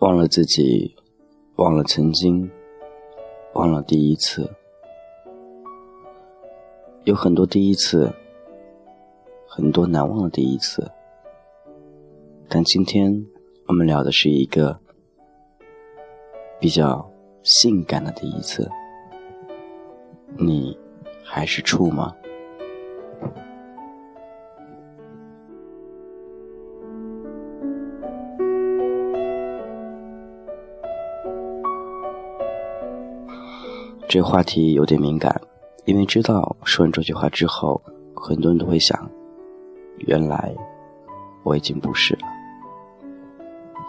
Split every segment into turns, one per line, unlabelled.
忘了自己，忘了曾经，忘了第一次。有很多第一次，很多难忘的第一次。但今天我们聊的是一个比较性感的第一次。你还是处吗？这话题有点敏感，因为知道说完这句话之后，很多人都会想：原来我已经不是了。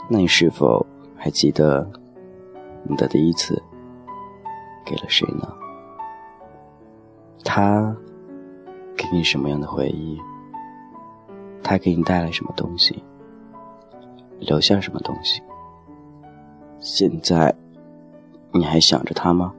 那你是否还记得你的第一次给了谁呢？他给你什么样的回忆？他给你带来什么东西？留下什么东西？现在你还想着他吗？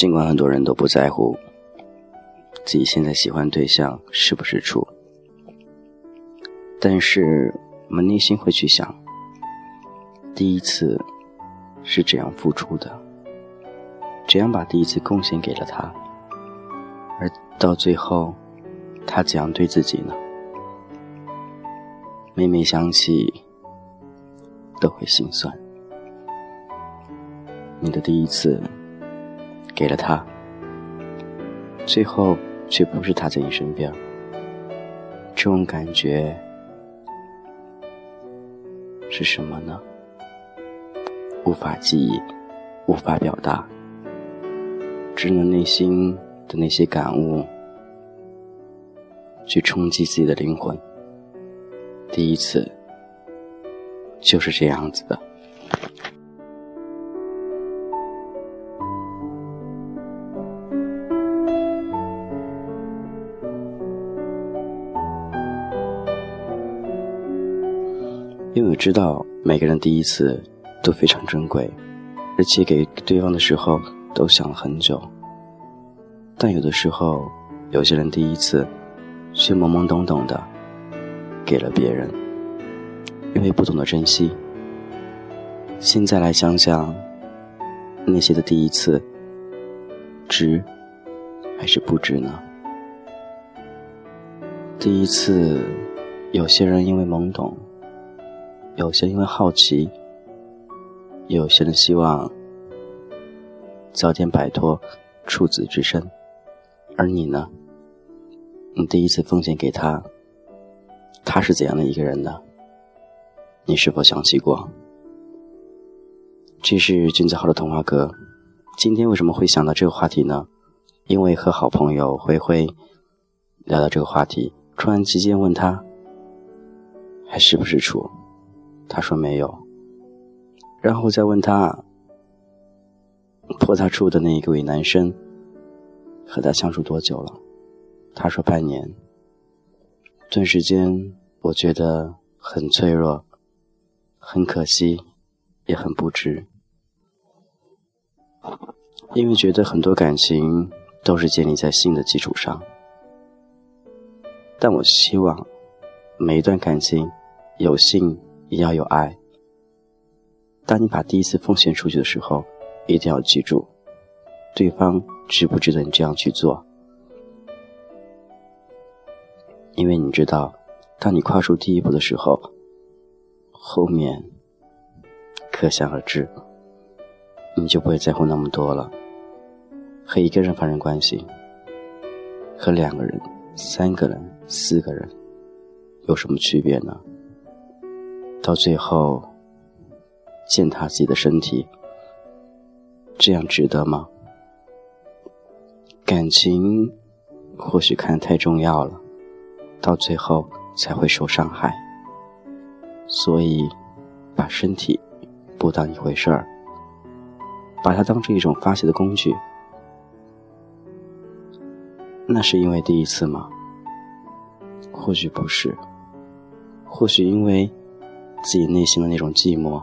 尽管很多人都不在乎自己现在喜欢对象是不是处，但是我们内心会去想，第一次是怎样付出的，怎样把第一次贡献给了他，而到最后，他怎样对自己呢？每每想起，都会心酸。你的第一次。给了他，最后却不是他在你身边，这种感觉是什么呢？无法记忆，无法表达，只能内心的那些感悟去冲击自己的灵魂。第一次就是这样子的。因为我知道每个人第一次都非常珍贵，而且给对方的时候都想了很久。但有的时候，有些人第一次却懵懵懂懂的给了别人，因为不懂得珍惜。现在来想想，那些的第一次，值还是不值呢？第一次，有些人因为懵懂。有些因为好奇，有些人希望早点摆脱处子之身，而你呢？你第一次奉献给他，他是怎样的一个人呢？你是否想起过？这是君子号的童话哥，今天为什么会想到这个话题呢？因为和好朋友灰灰聊到这个话题，突然之间问他，还是不是处？他说没有，然后再问他，泼他处的那一个位男生，和他相处多久了？他说半年。顿时间，我觉得很脆弱，很可惜，也很不值，因为觉得很多感情都是建立在性的基础上，但我希望每一段感情有性。也要有爱。当你把第一次奉献出去的时候，一定要记住，对方值不值得你这样去做。因为你知道，当你跨出第一步的时候，后面可想而知，你就不会在乎那么多了。和一个人发生关系，和两个人、三个人、四个人，有什么区别呢？到最后，践踏自己的身体，这样值得吗？感情或许看得太重要了，到最后才会受伤害。所以，把身体不当一回事儿，把它当成一种发泄的工具。那是因为第一次吗？或许不是，或许因为自己内心的那种寂寞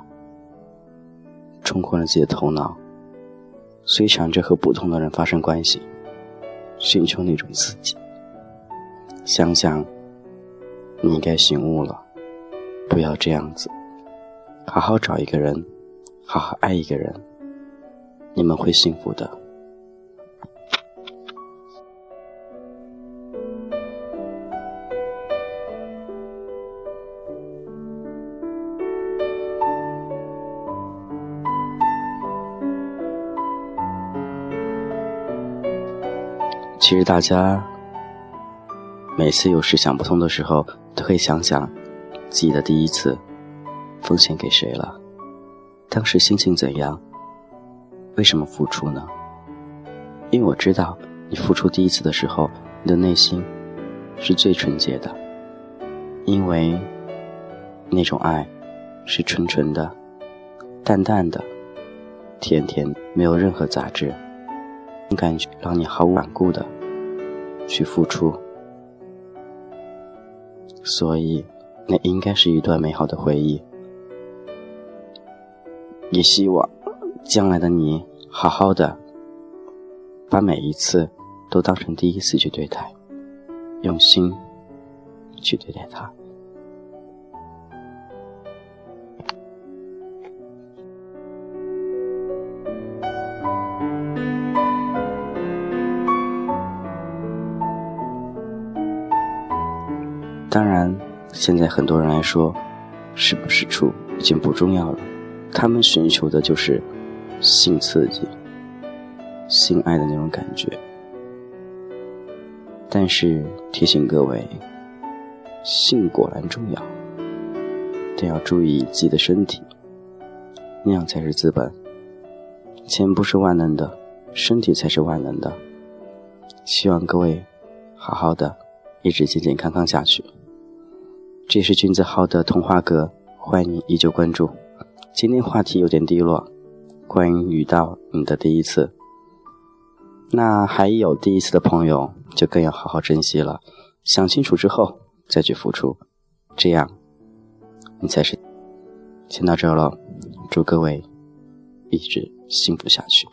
冲昏了自己的头脑，所以想着和不同的人发生关系，寻求那种刺激。想想，你应该醒悟了，不要这样子，好好找一个人，好好爱一个人，你们会幸福的。其实大家每次有事想不通的时候，都可以想想自己的第一次奉献给谁了，当时心情怎样，为什么付出呢？因为我知道你付出第一次的时候，你的内心是最纯洁的，因为那种爱是纯纯的、淡淡的、甜甜，没有任何杂质，感觉让你毫无顽固的。去付出，所以那应该是一段美好的回忆。也希望将来的你好好的，把每一次都当成第一次去对待，用心去对待它。当然，现在很多人来说，是不是处已经不重要了，他们寻求的就是性刺激、性爱的那种感觉。但是提醒各位，性果然重要，但要注意自己的身体，那样才是资本。钱不是万能的，身体才是万能的。希望各位好好的，一直健健康康下去。这是君子号的童话阁，欢迎你依旧关注。今天话题有点低落，关于遇到你的第一次。那还有第一次的朋友，就更要好好珍惜了。想清楚之后再去付出，这样你才是。先到这了，祝各位一直幸福下去。